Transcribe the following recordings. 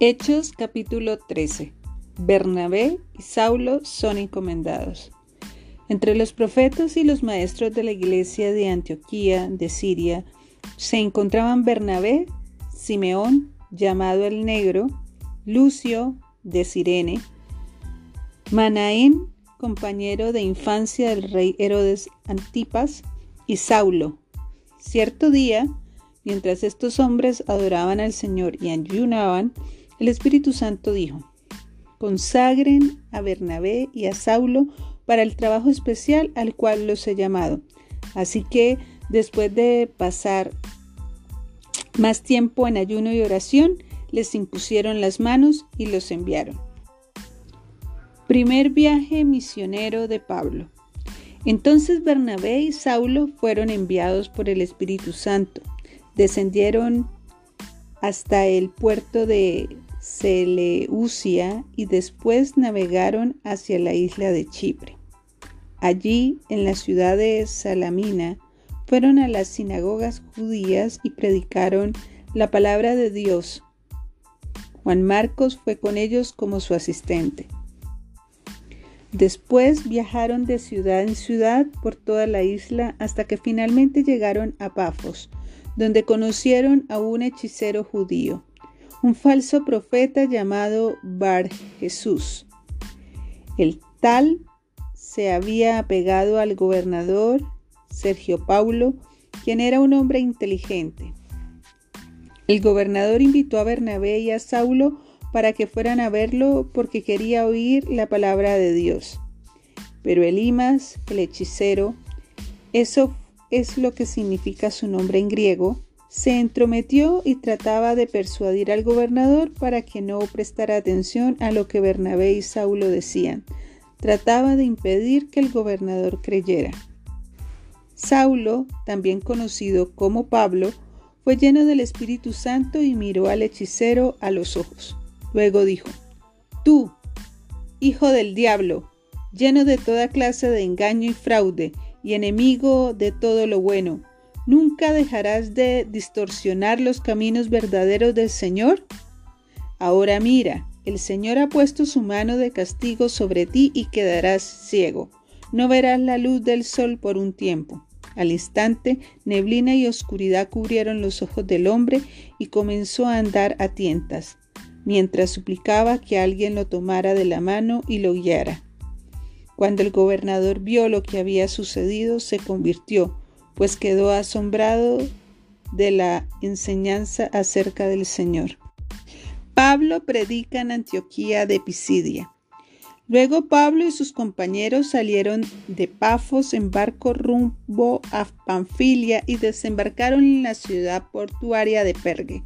Hechos capítulo 13. Bernabé y Saulo son encomendados. Entre los profetas y los maestros de la iglesia de Antioquía de Siria se encontraban Bernabé, Simeón, llamado el Negro, Lucio de Sirene, Manaén, compañero de infancia del rey Herodes Antipas, y Saulo. Cierto día, mientras estos hombres adoraban al Señor y ayunaban, el Espíritu Santo dijo, consagren a Bernabé y a Saulo para el trabajo especial al cual los he llamado. Así que después de pasar más tiempo en ayuno y oración, les impusieron las manos y los enviaron. Primer viaje misionero de Pablo. Entonces Bernabé y Saulo fueron enviados por el Espíritu Santo. Descendieron hasta el puerto de Seleucia y después navegaron hacia la isla de Chipre. Allí, en la ciudad de Salamina, fueron a las sinagogas judías y predicaron la palabra de Dios. Juan Marcos fue con ellos como su asistente. Después viajaron de ciudad en ciudad por toda la isla hasta que finalmente llegaron a Pafos, donde conocieron a un hechicero judío un falso profeta llamado Bar Jesús. El tal se había apegado al gobernador Sergio Paulo, quien era un hombre inteligente. El gobernador invitó a Bernabé y a Saulo para que fueran a verlo porque quería oír la palabra de Dios. Pero Elimas, el hechicero, eso es lo que significa su nombre en griego, se entrometió y trataba de persuadir al gobernador para que no prestara atención a lo que Bernabé y Saulo decían. Trataba de impedir que el gobernador creyera. Saulo, también conocido como Pablo, fue lleno del Espíritu Santo y miró al hechicero a los ojos. Luego dijo, Tú, hijo del diablo, lleno de toda clase de engaño y fraude, y enemigo de todo lo bueno, ¿Nunca dejarás de distorsionar los caminos verdaderos del Señor? Ahora mira, el Señor ha puesto su mano de castigo sobre ti y quedarás ciego. No verás la luz del sol por un tiempo. Al instante, neblina y oscuridad cubrieron los ojos del hombre y comenzó a andar a tientas, mientras suplicaba que alguien lo tomara de la mano y lo guiara. Cuando el gobernador vio lo que había sucedido, se convirtió, pues quedó asombrado de la enseñanza acerca del Señor. Pablo predica en Antioquía de Pisidia. Luego Pablo y sus compañeros salieron de Pafos en barco rumbo a Panfilia y desembarcaron en la ciudad portuaria de Pergue.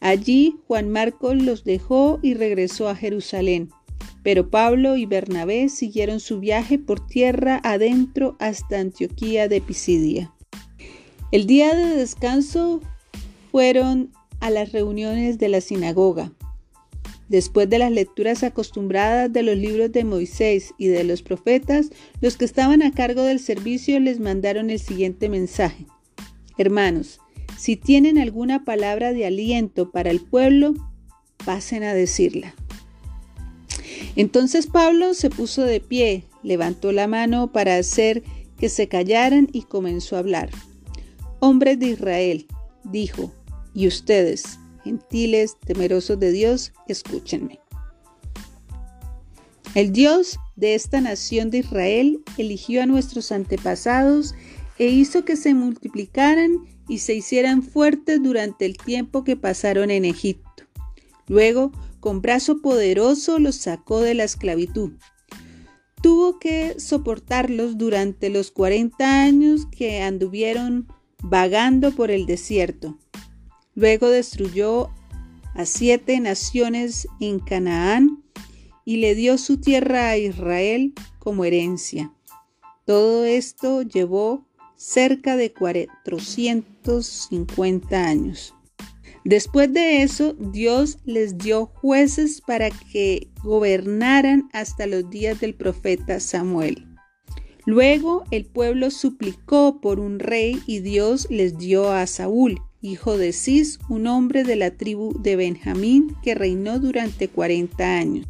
Allí Juan Marcos los dejó y regresó a Jerusalén. Pero Pablo y Bernabé siguieron su viaje por tierra adentro hasta Antioquía de Pisidia. El día de descanso fueron a las reuniones de la sinagoga. Después de las lecturas acostumbradas de los libros de Moisés y de los profetas, los que estaban a cargo del servicio les mandaron el siguiente mensaje. Hermanos, si tienen alguna palabra de aliento para el pueblo, pasen a decirla. Entonces Pablo se puso de pie, levantó la mano para hacer que se callaran y comenzó a hablar. Hombres de Israel, dijo, y ustedes, gentiles, temerosos de Dios, escúchenme. El Dios de esta nación de Israel eligió a nuestros antepasados e hizo que se multiplicaran y se hicieran fuertes durante el tiempo que pasaron en Egipto. Luego con brazo poderoso los sacó de la esclavitud. Tuvo que soportarlos durante los 40 años que anduvieron vagando por el desierto. Luego destruyó a siete naciones en Canaán y le dio su tierra a Israel como herencia. Todo esto llevó cerca de 450 años. Después de eso, Dios les dio jueces para que gobernaran hasta los días del profeta Samuel. Luego el pueblo suplicó por un rey y Dios les dio a Saúl, hijo de Cis, un hombre de la tribu de Benjamín que reinó durante 40 años.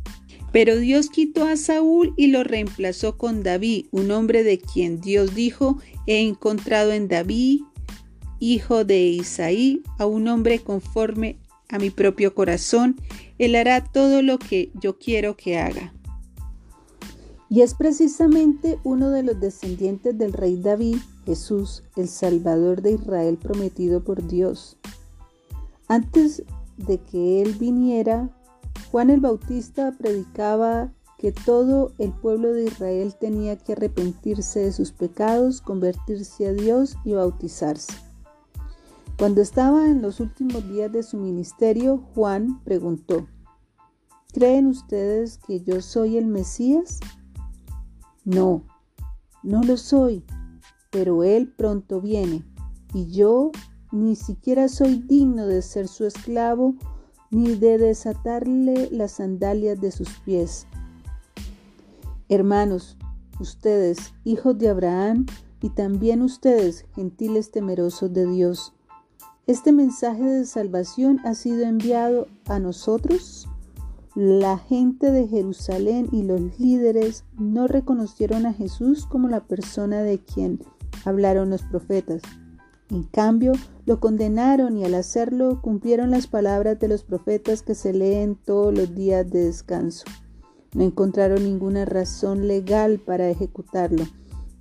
Pero Dios quitó a Saúl y lo reemplazó con David, un hombre de quien Dios dijo, he encontrado en David, hijo de Isaí, a un hombre conforme a mi propio corazón, él hará todo lo que yo quiero que haga. Y es precisamente uno de los descendientes del rey David, Jesús, el Salvador de Israel prometido por Dios. Antes de que él viniera, Juan el Bautista predicaba que todo el pueblo de Israel tenía que arrepentirse de sus pecados, convertirse a Dios y bautizarse. Cuando estaba en los últimos días de su ministerio, Juan preguntó, ¿Creen ustedes que yo soy el Mesías? No, no lo soy, pero Él pronto viene, y yo ni siquiera soy digno de ser su esclavo ni de desatarle las sandalias de sus pies. Hermanos, ustedes, hijos de Abraham, y también ustedes, gentiles temerosos de Dios, ¿este mensaje de salvación ha sido enviado a nosotros? La gente de Jerusalén y los líderes no reconocieron a Jesús como la persona de quien hablaron los profetas. En cambio, lo condenaron y al hacerlo cumplieron las palabras de los profetas que se leen todos los días de descanso. No encontraron ninguna razón legal para ejecutarlo,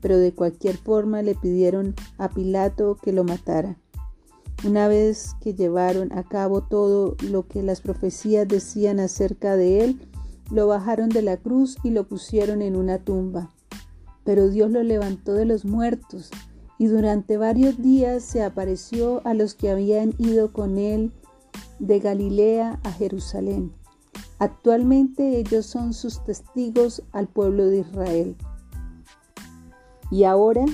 pero de cualquier forma le pidieron a Pilato que lo matara. Una vez que llevaron a cabo todo lo que las profecías decían acerca de él, lo bajaron de la cruz y lo pusieron en una tumba. Pero Dios lo levantó de los muertos y durante varios días se apareció a los que habían ido con él de Galilea a Jerusalén. Actualmente ellos son sus testigos al pueblo de Israel. Y ahora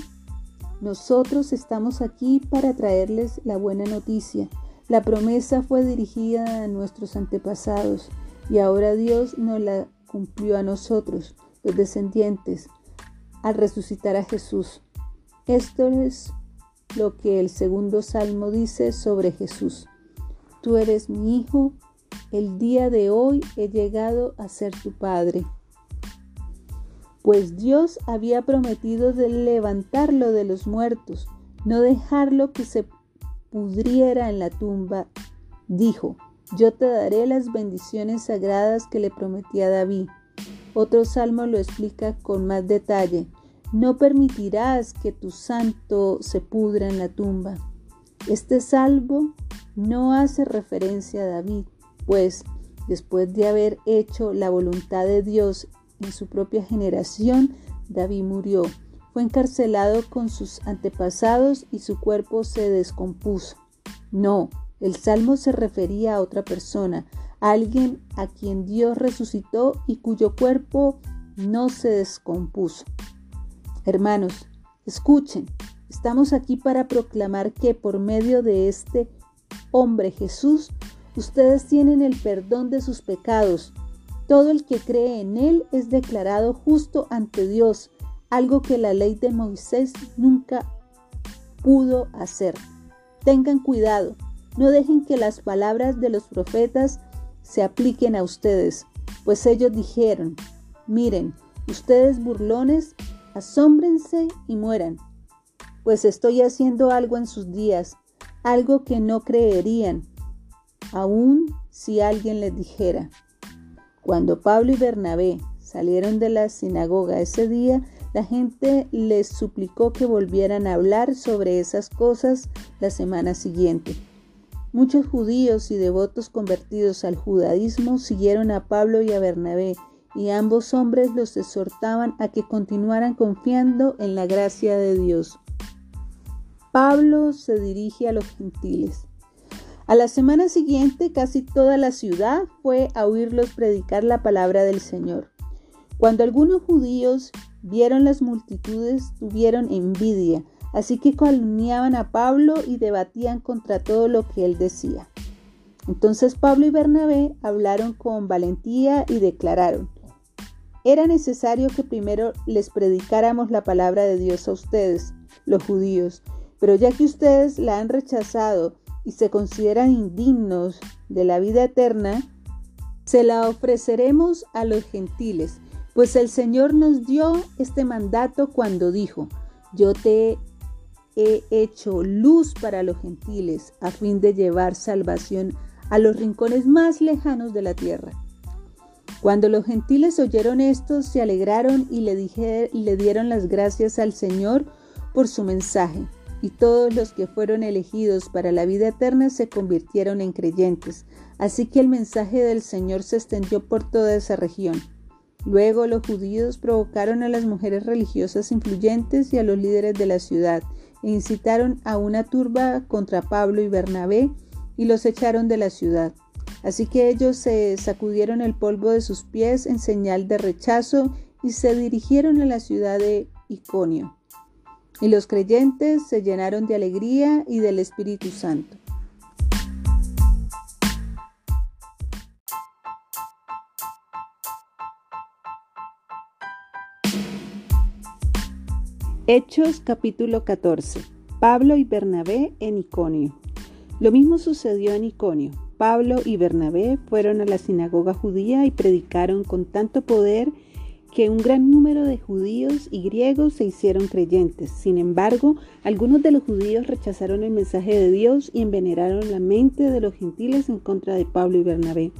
nosotros estamos aquí para traerles la buena noticia. La promesa fue dirigida a nuestros antepasados y ahora Dios nos la cumplió a nosotros, los descendientes, al resucitar a Jesús. Esto es lo que el segundo salmo dice sobre Jesús. Tú eres mi hijo, el día de hoy he llegado a ser tu padre. Pues Dios había prometido de levantarlo de los muertos, no dejarlo que se pudriera en la tumba. Dijo, yo te daré las bendiciones sagradas que le prometí a David. Otro salmo lo explica con más detalle. No permitirás que tu santo se pudra en la tumba. Este salvo no hace referencia a David, pues después de haber hecho la voluntad de Dios en su propia generación, David murió. Fue encarcelado con sus antepasados y su cuerpo se descompuso. No, el salmo se refería a otra persona, alguien a quien Dios resucitó y cuyo cuerpo no se descompuso. Hermanos, escuchen, estamos aquí para proclamar que por medio de este hombre Jesús, ustedes tienen el perdón de sus pecados. Todo el que cree en Él es declarado justo ante Dios, algo que la ley de Moisés nunca pudo hacer. Tengan cuidado, no dejen que las palabras de los profetas se apliquen a ustedes, pues ellos dijeron, miren, ustedes burlones asómbrense y mueran, pues estoy haciendo algo en sus días, algo que no creerían, aun si alguien les dijera. Cuando Pablo y Bernabé salieron de la sinagoga ese día, la gente les suplicó que volvieran a hablar sobre esas cosas la semana siguiente. Muchos judíos y devotos convertidos al judaísmo siguieron a Pablo y a Bernabé y ambos hombres los exhortaban a que continuaran confiando en la gracia de Dios. Pablo se dirige a los gentiles. A la semana siguiente casi toda la ciudad fue a oírlos predicar la palabra del Señor. Cuando algunos judíos vieron las multitudes, tuvieron envidia, así que calumniaban a Pablo y debatían contra todo lo que él decía. Entonces Pablo y Bernabé hablaron con valentía y declararon, era necesario que primero les predicáramos la palabra de Dios a ustedes, los judíos, pero ya que ustedes la han rechazado y se consideran indignos de la vida eterna, se la ofreceremos a los gentiles, pues el Señor nos dio este mandato cuando dijo, yo te he hecho luz para los gentiles, a fin de llevar salvación a los rincones más lejanos de la tierra. Cuando los gentiles oyeron esto, se alegraron y le, le dieron las gracias al Señor por su mensaje, y todos los que fueron elegidos para la vida eterna se convirtieron en creyentes. Así que el mensaje del Señor se extendió por toda esa región. Luego los judíos provocaron a las mujeres religiosas influyentes y a los líderes de la ciudad, e incitaron a una turba contra Pablo y Bernabé y los echaron de la ciudad. Así que ellos se sacudieron el polvo de sus pies en señal de rechazo y se dirigieron a la ciudad de Iconio. Y los creyentes se llenaron de alegría y del Espíritu Santo. Hechos capítulo 14. Pablo y Bernabé en Iconio. Lo mismo sucedió en Iconio. Pablo y Bernabé fueron a la sinagoga judía y predicaron con tanto poder que un gran número de judíos y griegos se hicieron creyentes. Sin embargo, algunos de los judíos rechazaron el mensaje de Dios y envenenaron la mente de los gentiles en contra de Pablo y Bernabé.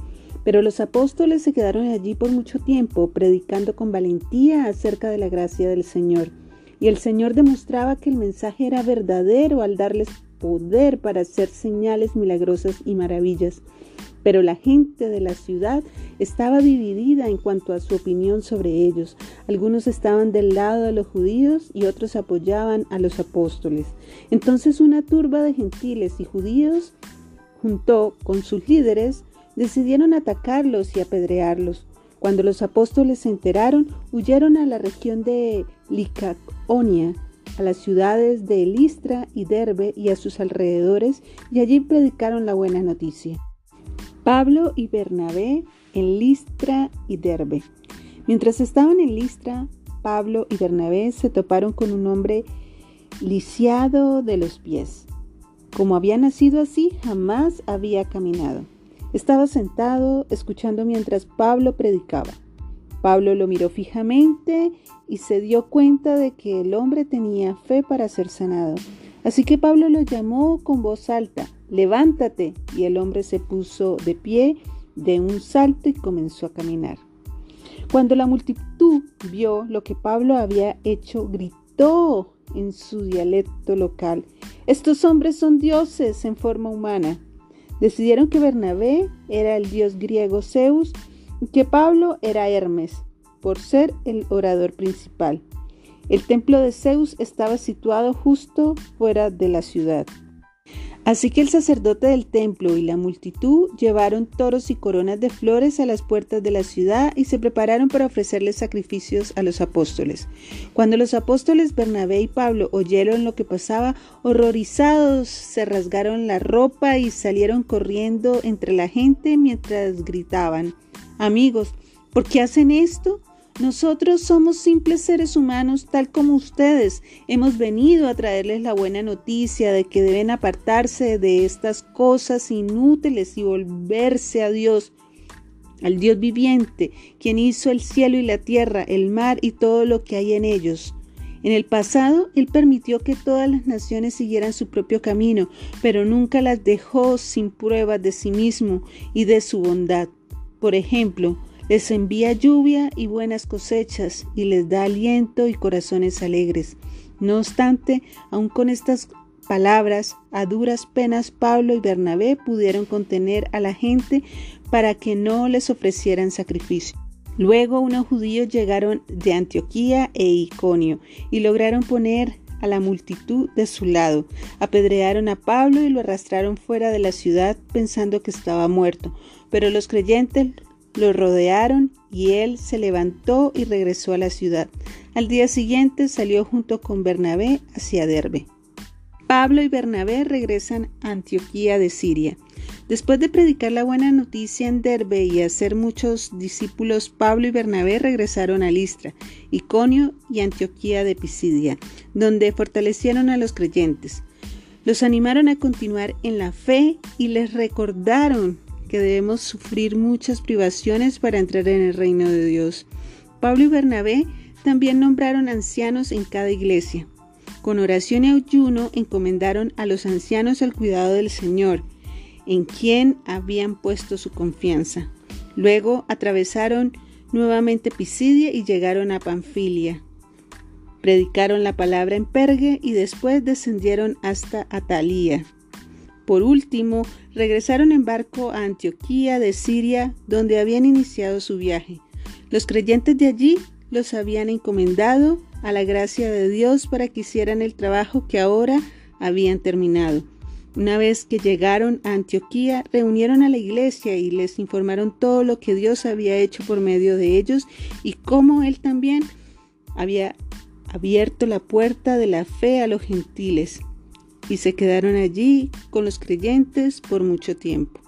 Pero los apóstoles se quedaron allí por mucho tiempo, predicando con valentía acerca de la gracia del Señor. Y el Señor demostraba que el mensaje era verdadero al darles poder para hacer señales milagrosas y maravillas. Pero la gente de la ciudad estaba dividida en cuanto a su opinión sobre ellos. Algunos estaban del lado de los judíos y otros apoyaban a los apóstoles. Entonces una turba de gentiles y judíos, junto con sus líderes, decidieron atacarlos y apedrearlos. Cuando los apóstoles se enteraron, huyeron a la región de Licaonia, a las ciudades de Listra y Derbe y a sus alrededores, y allí predicaron la buena noticia. Pablo y Bernabé en Listra y Derbe. Mientras estaban en Listra, Pablo y Bernabé se toparon con un hombre lisiado de los pies. Como había nacido así, jamás había caminado. Estaba sentado escuchando mientras Pablo predicaba. Pablo lo miró fijamente y se dio cuenta de que el hombre tenía fe para ser sanado. Así que Pablo lo llamó con voz alta, levántate, y el hombre se puso de pie de un salto y comenzó a caminar. Cuando la multitud vio lo que Pablo había hecho, gritó en su dialecto local, estos hombres son dioses en forma humana. Decidieron que Bernabé era el dios griego Zeus y que Pablo era Hermes, por ser el orador principal. El templo de Zeus estaba situado justo fuera de la ciudad. Así que el sacerdote del templo y la multitud llevaron toros y coronas de flores a las puertas de la ciudad y se prepararon para ofrecerles sacrificios a los apóstoles. Cuando los apóstoles Bernabé y Pablo oyeron lo que pasaba, horrorizados se rasgaron la ropa y salieron corriendo entre la gente mientras gritaban, Amigos, ¿por qué hacen esto? Nosotros somos simples seres humanos tal como ustedes. Hemos venido a traerles la buena noticia de que deben apartarse de estas cosas inútiles y volverse a Dios, al Dios viviente, quien hizo el cielo y la tierra, el mar y todo lo que hay en ellos. En el pasado, Él permitió que todas las naciones siguieran su propio camino, pero nunca las dejó sin pruebas de sí mismo y de su bondad. Por ejemplo, les envía lluvia y buenas cosechas y les da aliento y corazones alegres. No obstante, aun con estas palabras, a duras penas Pablo y Bernabé pudieron contener a la gente para que no les ofrecieran sacrificio. Luego unos judíos llegaron de Antioquía e Iconio y lograron poner a la multitud de su lado. Apedrearon a Pablo y lo arrastraron fuera de la ciudad pensando que estaba muerto. Pero los creyentes lo rodearon y él se levantó y regresó a la ciudad. Al día siguiente salió junto con Bernabé hacia Derbe. Pablo y Bernabé regresan a Antioquía de Siria. Después de predicar la buena noticia en Derbe y hacer muchos discípulos, Pablo y Bernabé regresaron a Listra, Iconio y Antioquía de Pisidia, donde fortalecieron a los creyentes. Los animaron a continuar en la fe y les recordaron que debemos sufrir muchas privaciones para entrar en el reino de Dios. Pablo y Bernabé también nombraron ancianos en cada iglesia. Con oración y ayuno encomendaron a los ancianos al cuidado del Señor, en quien habían puesto su confianza. Luego atravesaron nuevamente Pisidia y llegaron a Panfilia. Predicaron la palabra en Pergue y después descendieron hasta Atalía. Por último, regresaron en barco a Antioquía de Siria, donde habían iniciado su viaje. Los creyentes de allí los habían encomendado a la gracia de Dios para que hicieran el trabajo que ahora habían terminado. Una vez que llegaron a Antioquía, reunieron a la iglesia y les informaron todo lo que Dios había hecho por medio de ellos y cómo Él también había abierto la puerta de la fe a los gentiles. Y se quedaron allí con los creyentes por mucho tiempo.